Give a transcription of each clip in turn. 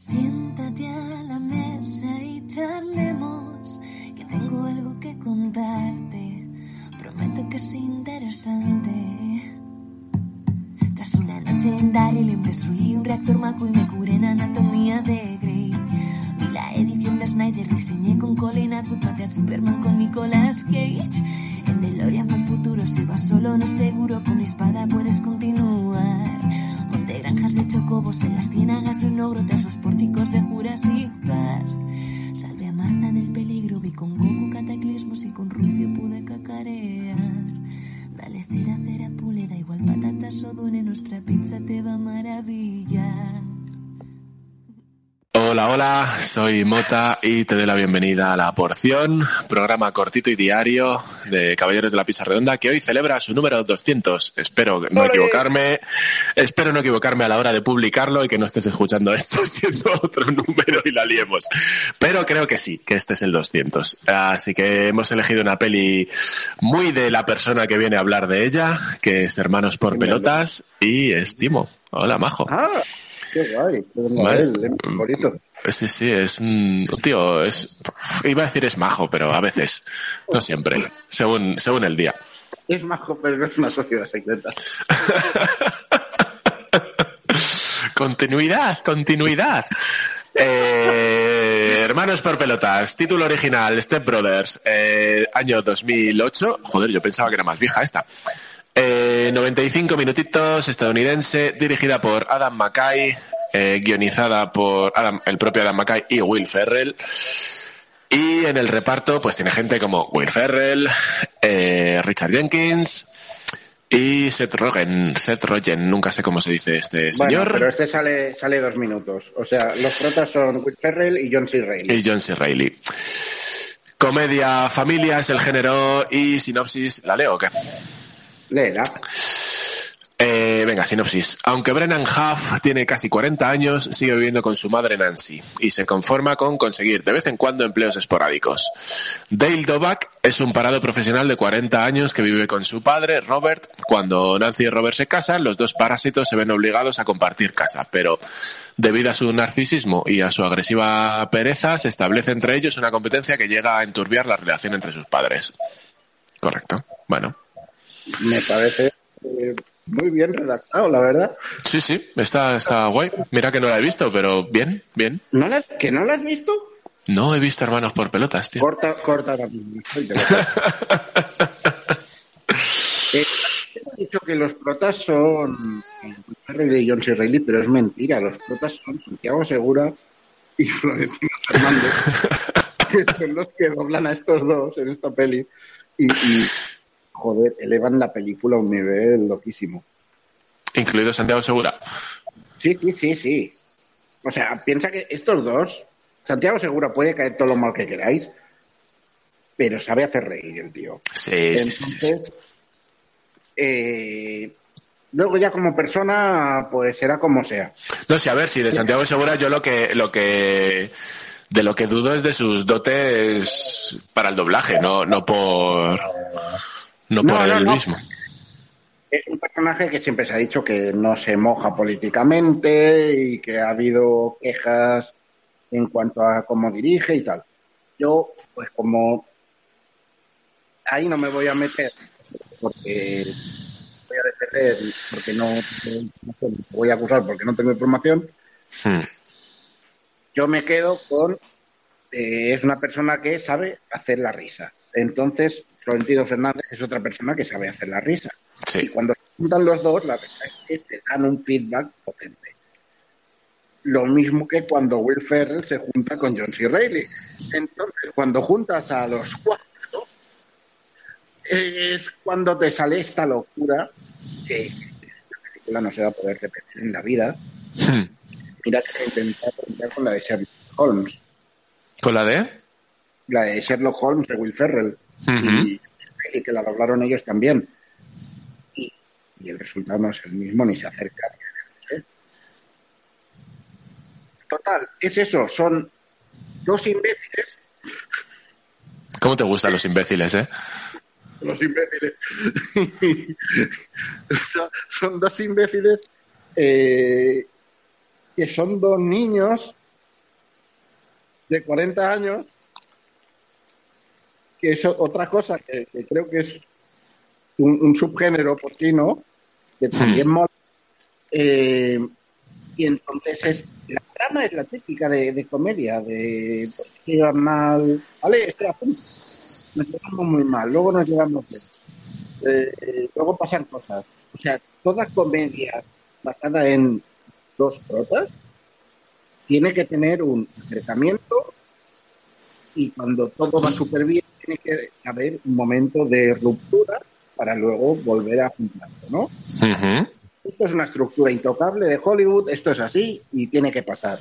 Siéntate a la mesa y charlemos, que tengo algo que contarte. Prometo que es interesante. Tras una noche en Daryl destruí un reactor Maco y me curé en anatomía de Grey. Vi la edición de Snyder, diseñé con Colin Atwood, a Superman con Nicolas Cage. En DeLorean fue el futuro, si vas solo no seguro, con mi espada puedes continuar. Monté granjas de chocobos en las ciénagas de un ogro tras los Hola, hola, soy Mota y te doy la bienvenida a La Porción, programa cortito y diario de Caballeros de la Pizza Redonda que hoy celebra su número 200. Espero no equivocarme, espero no equivocarme a la hora de publicarlo y que no estés escuchando esto siendo otro número y la liemos. Pero creo que sí, que este es el 200. Así que hemos elegido una peli muy de la persona que viene a hablar de ella, que es Hermanos por Pelotas y Estimo. Hola, Majo. Ah, qué guay. Qué Vale. Eh, bonito. Sí, sí, es un tío, es, iba a decir es majo, pero a veces, no siempre, según, según el día. Es majo, pero no es una sociedad secreta. Continuidad, continuidad. Eh, Hermanos por pelotas, título original, Step Brothers, eh, año 2008. Joder, yo pensaba que era más vieja esta. Eh, 95 minutitos, estadounidense, dirigida por Adam McKay, eh, guionizada por Adam, el propio Adam McKay y Will Ferrell. Y en el reparto, pues tiene gente como Will Ferrell, eh, Richard Jenkins y Seth Rogen. Seth Rogen, nunca sé cómo se dice este Bueno, señor. pero este sale, sale dos minutos. O sea, los protas son Will Ferrell y John C. Reilly. y John C. Reilly. Comedia, familia es el género y sinopsis, ¿la leo o qué? Léela. Eh, venga, sinopsis. Aunque Brennan Huff tiene casi 40 años, sigue viviendo con su madre Nancy y se conforma con conseguir de vez en cuando empleos esporádicos. Dale Doback es un parado profesional de 40 años que vive con su padre, Robert. Cuando Nancy y Robert se casan, los dos parásitos se ven obligados a compartir casa, pero debido a su narcisismo y a su agresiva pereza, se establece entre ellos una competencia que llega a enturbiar la relación entre sus padres. Correcto. Bueno. Me parece eh, muy bien redactado, la verdad. Sí, sí, está, está guay. Mira que no la he visto, pero bien, bien. ¿No la, ¿Que no la has visto? No he visto hermanos por pelotas, tío. Corta, corta lo- Eh, he dicho que los protas son Will Ferrell y. Reilly, pero es mentira. Los protas son Santiago Segura y Florentino Fernández, que son los que doblan a estos dos en esta peli. Y, y, joder, elevan la película a un nivel loquísimo. Incluido Santiago Segura. Sí, sí, sí, sí. O sea, piensa que estos dos, Santiago Segura puede caer todo lo mal que queráis, pero sabe hacer reír el tío. Sí, sí, sí, sí, sí. Entonces, eh, luego ya como persona, pues será como sea. No sé, a ver, si de Santiago Segura yo lo que, lo que, de lo que dudo es de sus dotes para el doblaje, no, no por, no por No, no, él no. mismo. Es un personaje que siempre se ha dicho que no se moja políticamente y que ha habido quejas en cuanto a cómo dirige y tal. Yo, pues como ahí no me voy a meter porque voy a defender, porque no, no voy a acusar porque no tengo información, Hmm. yo me quedo con eh, es una persona que sabe hacer la risa. Entonces, Florentino Fernández es otra persona que sabe hacer la risa. Y cuando se juntan los dos, la verdad es que te dan un feedback potente. Lo mismo que cuando Will Ferrell se junta con John C. Reilly. Entonces, cuando juntas a los cuatro, es cuando te sale esta locura que la película no se va a poder repetir en la vida. Hmm. Mira que intentaron con la de Sherlock Holmes. ¿Con la de? La de Sherlock Holmes de Will Ferrell. Y, que la doblaron ellos también. Y, el resultado no es el mismo ni se acerca. Total, es eso, son dos imbéciles. ¿Cómo te gustan los imbéciles, eh? Los imbéciles. son dos imbéciles eh, que son dos niños de 40 años, que es otra cosa que, creo que es un, subgénero porcino, que también mm. mola. Eh, y entonces es la trama es la típica de, comedia, de que llevan mal, vale, espera, nos llevamos muy mal, luego nos llevamos bien, eh, luego pasan cosas. O sea, toda comedia basada en dos protas tiene que tener un acercamiento y cuando todo va súper bien tiene que haber un momento de ruptura para luego volver a juntarlo, ¿no? Esto es una estructura intocable de Hollywood, esto es así y tiene que pasar.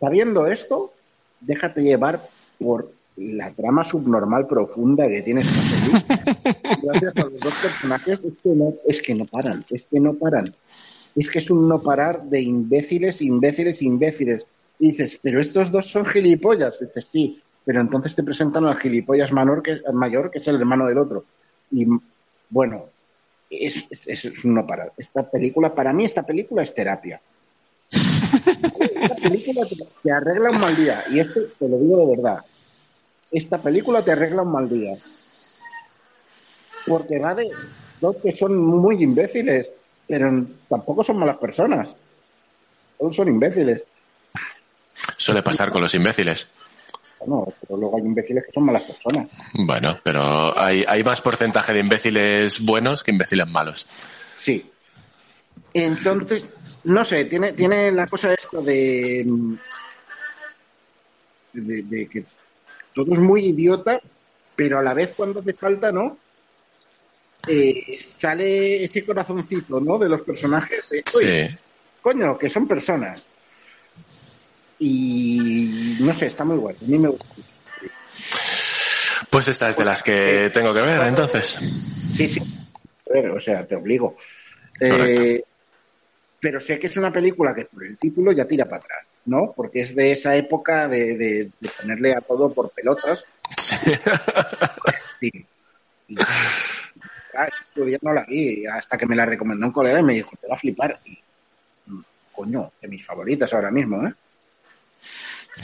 Sabiendo esto, déjate llevar por la trama subnormal profunda que tiene esta película. Gracias a los dos personajes, es que, no, es que no paran, es que no paran. Es que es un no parar de imbéciles, imbéciles, imbéciles. Y dices, pero estos dos son gilipollas. dices, sí, pero entonces te presentan al gilipollas mayor que, mayor, que es el hermano del otro. Y bueno, es, es, es no parar. Esta película, para mí, esta película es terapia. Esta película te, arregla un mal día. Y esto te lo digo de verdad. Esta película te arregla un mal día. Porque va de dos que son muy imbéciles, pero tampoco son malas personas. Todos son imbéciles. Suele pasar con los imbéciles. Bueno, pero luego hay imbéciles que son malas personas. Bueno, pero hay, hay más porcentaje de imbéciles buenos que imbéciles malos. Sí. Entonces, no sé, tiene, tiene la cosa esto de, de, que todo es muy idiota, pero a la vez cuando hace falta, ¿no? Eh, sale este corazoncito, ¿no? De los personajes. sí. Coño, que son personas. Y no sé, está muy guay. A mí me gusta. Pues esta es de las que tengo que ver, entonces. Sí, sí. o sea, te obligo. Eh, pero sé que es una película que por el título ya tira para atrás, ¿no? Porque es de esa época de, ponerle a todo por pelotas. Sí. Y, yo no la vi hasta que me la recomendó un colega y me dijo, te va a flipar. Y, mm, coño, de mis favoritas ahora mismo, ¿eh?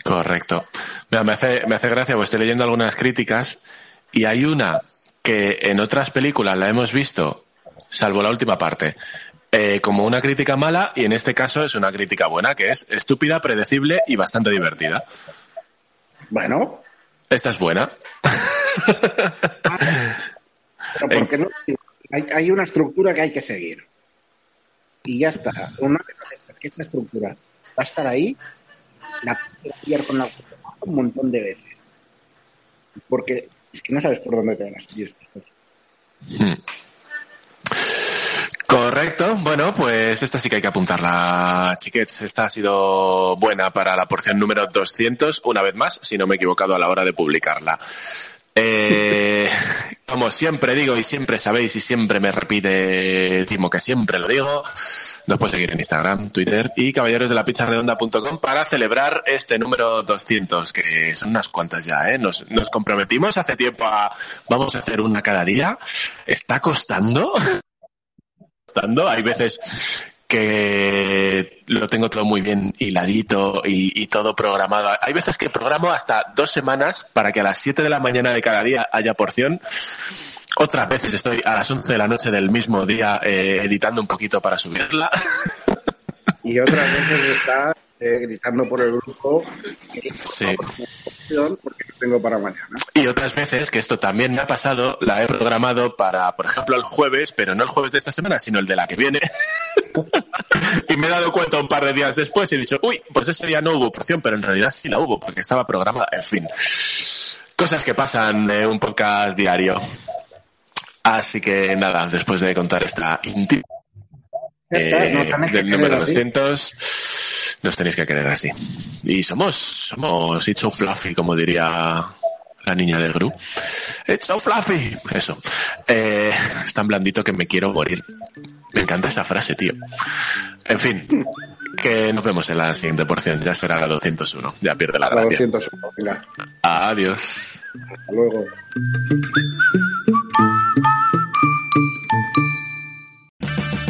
Correcto. me, hace, me hace gracia, pues estoy leyendo algunas críticas y hay una que en otras películas la hemos visto, salvo la última parte, eh, como una crítica mala y en este caso es una crítica buena, que es estúpida, predecible y bastante divertida. Bueno. Esta es buena. porque no, hay, hay, una estructura que hay que seguir. Y ya está. Una que esta estructura va a estar ahí la con la un montón de veces. Porque es que no sabes por dónde te van a salir hmm. Correcto. Bueno, pues esta sí que hay que apuntarla, chiquets. Esta ha sido buena para la porción número 200, una vez más, si no me he equivocado a la hora de publicarla. Eh, como siempre digo y siempre sabéis y siempre me repite Timo que siempre lo digo, nos puedes seguir en Instagram, Twitter y caballeros de la pizza redonda.com para celebrar este número 200, que son unas cuantas ya, ¿eh? Nos, nos comprometimos hace tiempo a, vamos a hacer una cada día. Está costando. Hay veces que lo tengo todo muy bien hiladito y, todo programado. Hay veces que programo hasta dos semanas para que a las 7 de la mañana de cada día haya porción. Otras veces estoy a las 11 de la noche del mismo día eh, editando un poquito para subirla. Y otras veces está eh, gritando por el grupo. Sí. Porque tengo para mañana. Y otras veces, que esto también me ha pasado, la he programado para, por ejemplo, el jueves, pero no el jueves de esta semana, sino el de la que viene. y me he dado cuenta un par de días después y he dicho, uy, pues ese día no hubo porción, pero en realidad sí la hubo, porque estaba programada. En fin. Cosas que pasan en un podcast diario. Así que nada, después de contar esta íntima eh, del número 200, Nos tenéis que querer así. Y somos, somos It's so fluffy, como diría la niña del Gru. It's so fluffy. Eso. Eh, es tan blandito que me quiero morir. Me encanta esa frase, tío. En fin, que nos vemos en la siguiente porción. Ya será la 201. Ya pierde la La gracia. 201, venga. Adiós. Hasta luego.